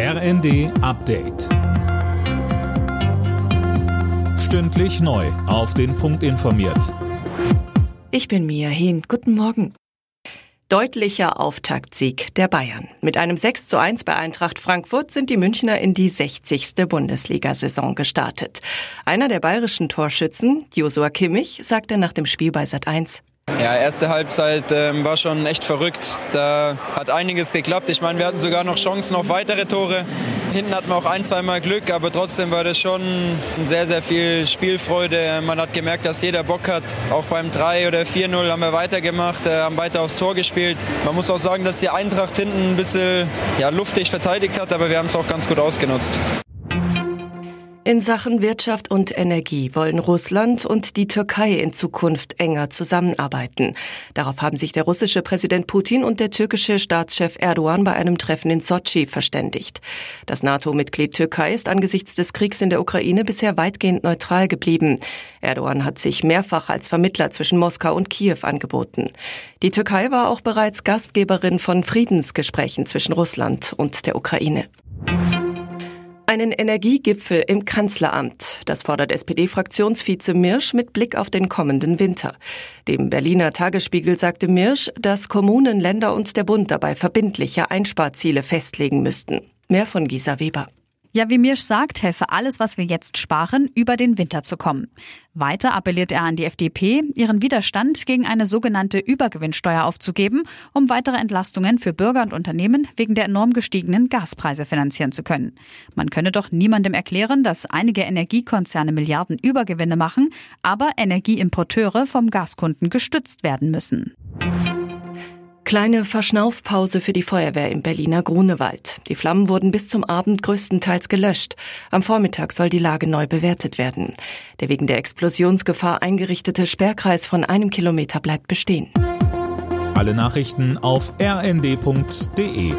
RND Update. Stündlich neu. Auf den Punkt informiert. Ich bin Mia Hehn. Guten Morgen. Deutlicher Auftaktsieg der Bayern. Mit einem 6 zu 1 bei Eintracht Frankfurt sind die Münchner in die 60. Bundesliga-Saison gestartet. Einer der bayerischen Torschützen, Josua Kimmich, sagte nach dem Spiel bei Sat 1. Ja, erste Halbzeit ähm, war schon echt verrückt. Da hat einiges geklappt. Ich meine, wir hatten sogar noch Chancen auf weitere Tore. Hinten hatten wir auch ein, zweimal Glück, aber trotzdem war das schon sehr, sehr viel Spielfreude. Man hat gemerkt, dass jeder Bock hat. Auch beim 3 oder 4-0 haben wir weitergemacht, äh, haben weiter aufs Tor gespielt. Man muss auch sagen, dass die Eintracht hinten ein bisschen ja, luftig verteidigt hat, aber wir haben es auch ganz gut ausgenutzt. In Sachen Wirtschaft und Energie wollen Russland und die Türkei in Zukunft enger zusammenarbeiten. Darauf haben sich der russische Präsident Putin und der türkische Staatschef Erdogan bei einem Treffen in Sotschi verständigt. Das NATO-Mitglied Türkei ist angesichts des Kriegs in der Ukraine bisher weitgehend neutral geblieben. Erdogan hat sich mehrfach als Vermittler zwischen Moskau und Kiew angeboten. Die Türkei war auch bereits Gastgeberin von Friedensgesprächen zwischen Russland und der Ukraine. Einen Energiegipfel im Kanzleramt. Das fordert SPD-Fraktionsvize Mirsch mit Blick auf den kommenden Winter. Dem Berliner Tagesspiegel sagte Mirsch, dass Kommunen, Länder und der Bund dabei verbindliche Einsparziele festlegen müssten. Mehr von Gisa Weber. Ja, wie Mirsch sagt, helfe alles, was wir jetzt sparen, über den Winter zu kommen. Weiter appelliert er an die FDP, ihren Widerstand gegen eine sogenannte Übergewinnsteuer aufzugeben, um weitere Entlastungen für Bürger und Unternehmen wegen der enorm gestiegenen Gaspreise finanzieren zu können. Man könne doch niemandem erklären, dass einige Energiekonzerne Milliarden Übergewinne machen, aber Energieimporteure vom Gaskunden gestützt werden müssen. Kleine Verschnaufpause für die Feuerwehr im Berliner Grunewald. Die Flammen wurden bis zum Abend größtenteils gelöscht. Am Vormittag soll die Lage neu bewertet werden. Der wegen der Explosionsgefahr eingerichtete Sperrkreis von einem Kilometer bleibt bestehen. Alle Nachrichten auf rnd.de